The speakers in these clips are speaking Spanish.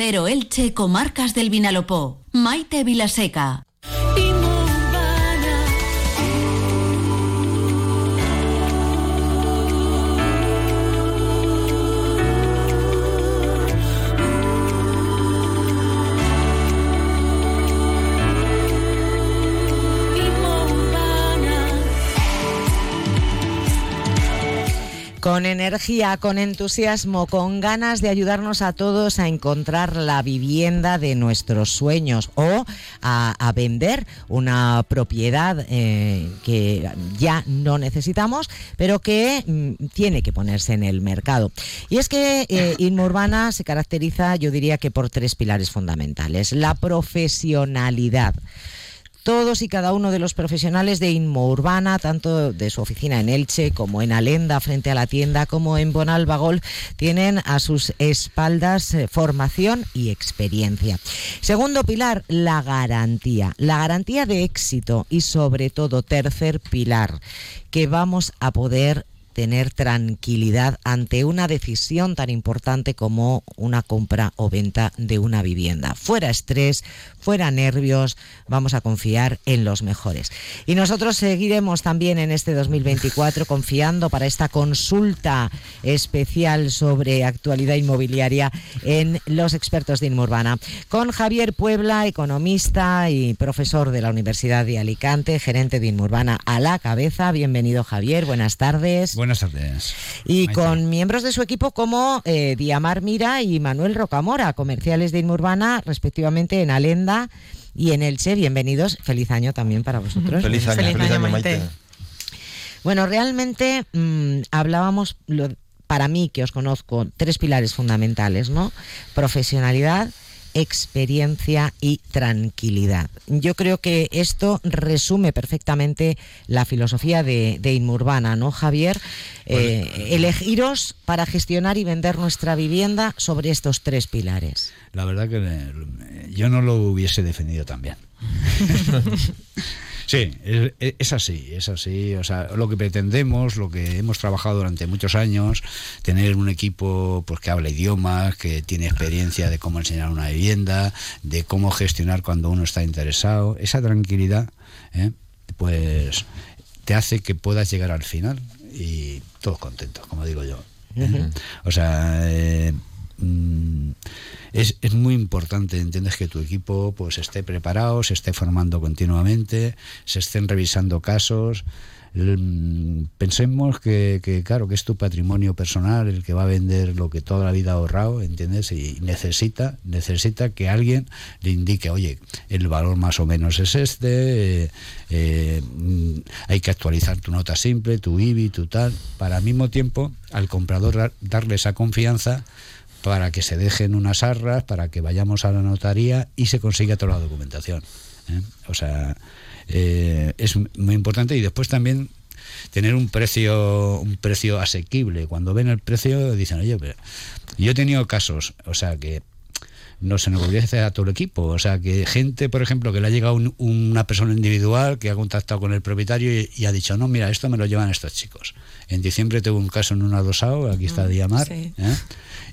Acero Elche, Comarcas del Vinalopó. Maite Vilaseca. Con energía, con entusiasmo, con ganas de ayudarnos a todos a encontrar la vivienda de nuestros sueños o a, vender una propiedad eh, que ya no necesitamos, pero que mm, tiene que ponerse en el mercado. Y es que eh, Inmurbana se caracteriza, yo diría que por tres pilares fundamentales. La profesionalidad todos y cada uno de los profesionales de Inmo Urbana, tanto de su oficina en Elche como en Alenda frente a la tienda, como en Bonalbagol, tienen a sus espaldas eh, formación y experiencia. Segundo pilar, la garantía. La garantía de éxito y sobre todo tercer pilar, que vamos a poder tener tranquilidad ante una decisión tan importante como una compra o venta de una vivienda. Fuera estrés, fuera nervios, vamos a confiar en los mejores. Y nosotros seguiremos también en este 2024 confiando para esta consulta especial sobre actualidad inmobiliaria en los expertos de Inmurbana. Con Javier Puebla, economista y profesor de la Universidad de Alicante, gerente de Inmurbana a la cabeza. Bienvenido Javier, buenas tardes. Buenas tardes. Y con miembros de su equipo como eh, Diamar Mira y Manuel Rocamora, comerciales de Inmurbana, respectivamente en Alenda y en Elche. Bienvenidos. Feliz año también para vosotros. Feliz año, feliz, año, Maite. Bueno, realmente mm, hablábamos, para mí que os conozco, tres pilares fundamentales, ¿no? Profesionalidad, experiencia y tranquilidad. Yo creo que esto resume perfectamente la filosofía de, de Inmurbana, ¿no, Javier? Eh, elegiros para gestionar y vender nuestra vivienda sobre estos tres pilares. La verdad que eh, yo no lo hubiese defendido tan bien. Sí, es, así, es así. O sea, lo que pretendemos, lo que hemos trabajado durante muchos años, tener un equipo pues que habla idiomas, que tiene experiencia de cómo enseñar una vivienda, de cómo gestionar cuando uno está interesado, esa tranquilidad, ¿eh? pues te hace que puedas llegar al final y todos contentos, como digo yo. ¿eh? O sea, eh, mm, es, es, muy importante, entiendes, que tu equipo pues esté preparado, se esté formando continuamente, se estén revisando casos. Mm, pensemos que, claro, que es tu patrimonio personal el que va a vender lo que toda la vida ha ahorrado, ¿entiendes? Y necesita, necesita que alguien le indique, oye, el valor más o menos es este, eh, eh, hay que actualizar tu nota simple, tu IBI, tu tal, para al mismo tiempo al comprador darle esa confianza para que se dejen unas arras, para que vayamos a la notaría y se consiga toda la documentación. ¿eh? O sea, eh, es muy importante y después también tener un precio un precio asequible. Cuando ven el precio dicen, oye, pero yo he tenido casos, o sea, que no se nos hacer a todo el equipo. O sea, que gente, por ejemplo, que le ha llegado una persona individual que ha contactado con el propietario y, ha dicho, no, mira, esto me lo llevan estos chicos. En diciembre tuve un caso en un adosado, aquí está mm, Diamar, ¿eh?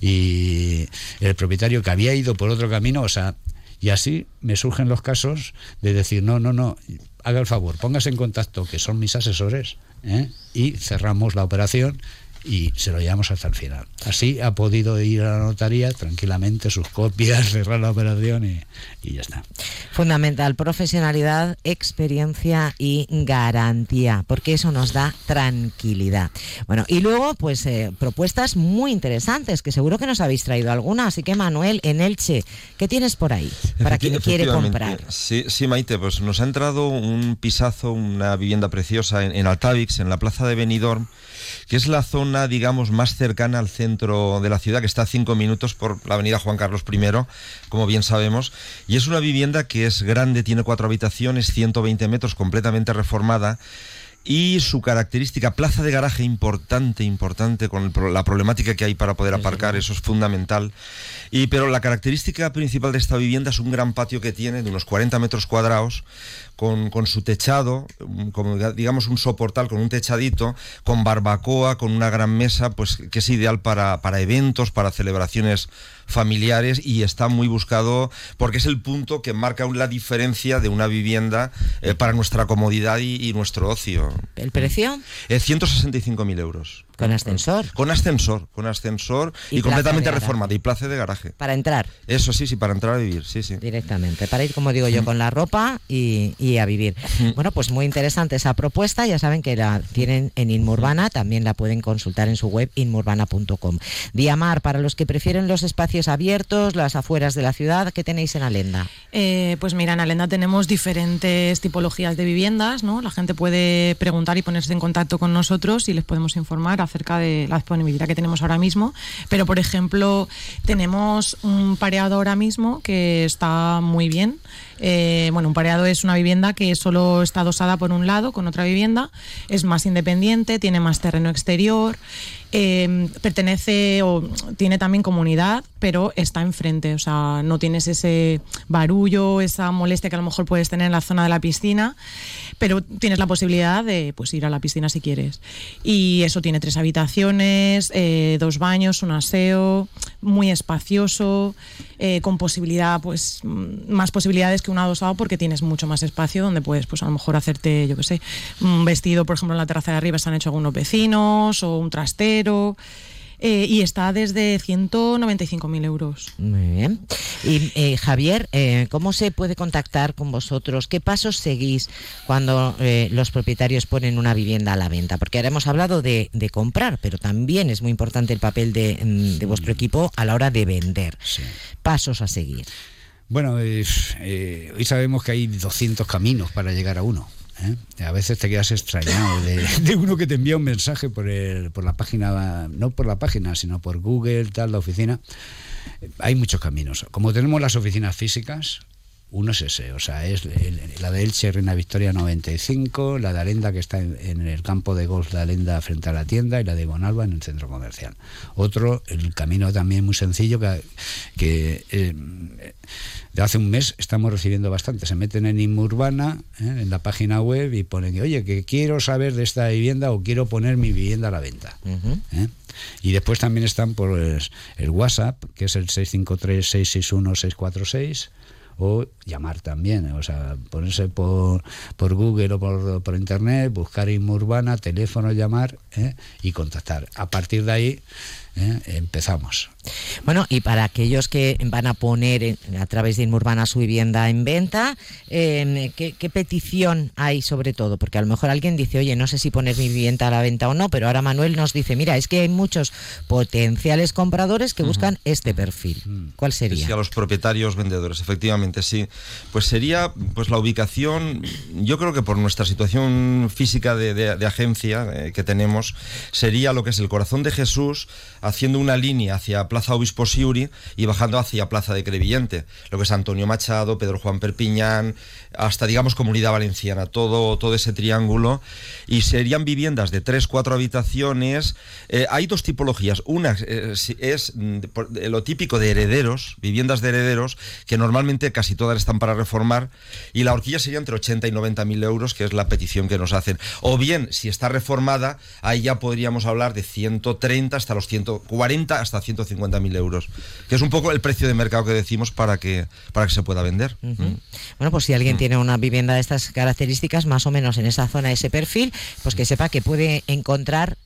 y el propietario que había ido por otro camino, o sea, y así me surgen los casos de decir, no, no, no, haga el favor, póngase en contacto, que son mis asesores, ¿eh? y cerramos la operación y se lo llevamos hasta el final. Así ha podido ir a la notaría tranquilamente, sus copias, cerrar la operación y, ya está. Fundamental, profesionalidad, experiencia y garantía, porque eso nos da tranquilidad. Bueno, y luego, pues eh, propuestas muy interesantes, que seguro que nos habéis traído alguna. Así que, Manuel, en Elche, ¿qué tienes por ahí para quien quiere comprar? Sí, sí, Maite, pues nos ha entrado un pisazo, una vivienda preciosa en, en Altavix, en la plaza de Benidorm que es la zona, digamos, más cercana al centro de la ciudad, que está a cinco minutos por la avenida Juan Carlos I, como bien sabemos. Y es una vivienda que es grande, tiene cuatro habitaciones, 120 metros, completamente reformada y su característica, plaza de garaje importante, importante, con la problemática que hay para poder aparcar, eso es fundamental. Y, pero la característica principal de esta vivienda es un gran patio que tiene de unos 40 metros cuadrados, con, con, su techado, como digamos un soportal con un techadito, con barbacoa, con una gran mesa, pues que es ideal para, para eventos, para celebraciones familiares y está muy buscado porque es el punto que marca la diferencia de una vivienda eh, para nuestra comodidad y, nuestro ocio. ¿El precio? Eh, 165.000 euros. ¿Con ascensor? Con ascensor, con ascensor y, completamente reformada y plaza de garaje. ¿Para entrar? Eso sí, sí, para entrar a vivir, sí, sí. Directamente, para ir, como digo yo, con la ropa y, a vivir. Bueno, pues muy interesante esa propuesta, ya saben que la tienen en Inmurbana, también la pueden consultar en su web inmurbana.com. Diamar, para los que prefieren los espacios abiertos, las afueras de la ciudad, ¿qué tenéis en Alenda? Eh, pues mira, en Alenda tenemos diferentes tipologías de viviendas, ¿no? La gente puede preguntar y ponerse en contacto con nosotros y les podemos informar acerca de la disponibilidad que tenemos ahora mismo. Pero, por ejemplo, tenemos un pareado ahora mismo que está muy bien. Eh, bueno, un pareado es una vivienda que solo está adosada por un lado con otra vivienda, es más independiente, tiene más terreno exterior, eh, pertenece o tiene también comunidad, pero está enfrente, o sea, no tienes ese barullo, esa molestia que a lo mejor puedes tener en la zona de la piscina, pero tienes la posibilidad de pues, ir a la piscina si quieres. Y eso tiene tres habitaciones, eh, dos baños, un aseo, muy espacioso, eh, con posibilidad, pues, más posibilidades que un adosado porque tienes mucho más espacio donde puedes, pues, a lo mejor hacerte, yo qué sé, un vestido, por ejemplo, en la terraza de arriba se han hecho algunos vecinos o un trastero eh, y está desde 195.000 euros. Muy bien. Y eh, Javier, eh, ¿cómo se puede contactar con vosotros? ¿Qué pasos seguís cuando los propietarios ponen una vivienda a la venta? Porque ahora hemos hablado de, comprar, pero también es muy importante el papel de, mm, vuestro equipo a la hora de vender. Pasos a seguir. Bueno, hoy sabemos que hay 200 caminos para llegar a uno. ¿Eh? A veces te quedas extrañado de, uno que te envía un mensaje por, el, por la página, no por la página, sino por Google, tal, la oficina. Hay muchos caminos. Como tenemos las oficinas físicas, uno es ese, o sea, es la de Elche, Reina Victoria 95, la de Alenda que está en, el campo de golf de Alenda frente a la tienda y la de Bonalba en el centro comercial. Otro, el camino también muy sencillo que, que eh, de hace un mes estamos recibiendo bastante. Se meten en Inmurbana, ¿eh? en la página web y ponen, oye, que quiero saber de esta vivienda o quiero poner mi vivienda a la venta. ¿eh? Y después también están por el, WhatsApp, que es el 653-661-646 o llamar también, o sea, ponerse por, por Google o por, por Internet, buscar Inmurbana, teléfono, llamar ¿eh? y contactar. A partir de ahí ¿eh? empezamos. Bueno, y para aquellos que van a poner a través de Inmurbana su vivienda en venta, em, ¿qué, petición hay sobre todo? Porque a lo mejor alguien dice, oye, no sé si poner mi vivienda a la venta o no, pero ahora Manuel nos dice, mira, es que hay muchos potenciales compradores que buscan este perfil. ¿Cuál sería? Sí, a los propietarios vendedores, efectivamente, sí. Pues sería pues la ubicación, yo creo que por nuestra situación física de, agencia eh, que tenemos, sería lo que es el corazón de Jesús, haciendo una línea hacia Plaza Obispo Siuri y bajando hacia Plaza de Crevillente, lo que es Antonio Machado, Pedro Juan Perpiñán, hasta digamos Comunidad Valenciana, todo, todo ese triángulo, y serían viviendas de tres, cuatro habitaciones. Eh, hay dos tipologías, una eh, es mm, lo típico de herederos, viviendas de herederos, que normalmente casi todas están para reformar, y la horquilla sería entre 80 y 90 mil euros, que es la petición que nos hacen. O bien, si está reformada, ahí ya podríamos hablar de 130 hasta los 140 hasta 150 mil euros, que es un poco el precio de mercado que decimos para que, para que se pueda vender. ¿Mm? Bueno, pues si alguien mm. tiene una vivienda de estas características, más o menos en esa zona, ese perfil, pues que sepa que puede encontrar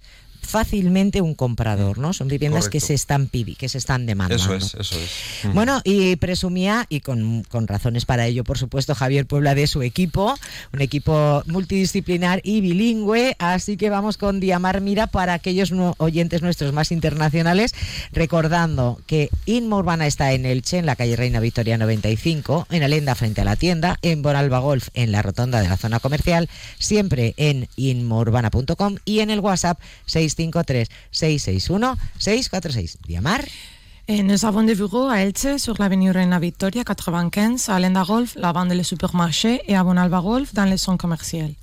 fácilmente un comprador, ¿no? Son viviendas que se están pibi, que se están demandando. Eso es, eso es. Bueno, y presumía, y con, razones para ello, por supuesto, Javier Puebla de su equipo, un equipo multidisciplinar y bilingüe, así que vamos con Diamar Mira para aquellos oyentes nuestros más internacionales, recordando que Inma Urbana está en Elche, en la calle Reina Victoria 95, en Alenda frente a la tienda, en Boralba Golf, en la rotonda de la zona comercial, siempre en inmourbana.com y en el WhatsApp 6 653 661 646. Diamar. nous avons des bureaux à Elche, sur l'avenue Reina Victoria 95, à Lenda Golf, la bande des supermarchés et à Bonalba Golf, dans les centres commerciaux.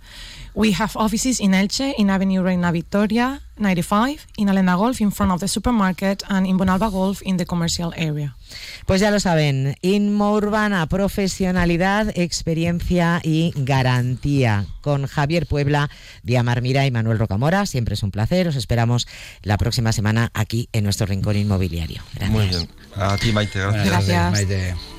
We have offices in Elche, in Avenue Reina Victoria 95, in Alena Golf in front of the supermarket and in Bonalba Golf in the commercial area. Pues ya lo saben, Inmo Urbana, profesionalidad, experiencia y garantía. Con Javier Puebla, Diamar Mira y Manuel Rocamora, siempre es un placer. Os esperamos la próxima semana aquí en nuestro rincón inmobiliario. Gracias. Muy bien. A ti, Maite, gracias. Gracias. Maite.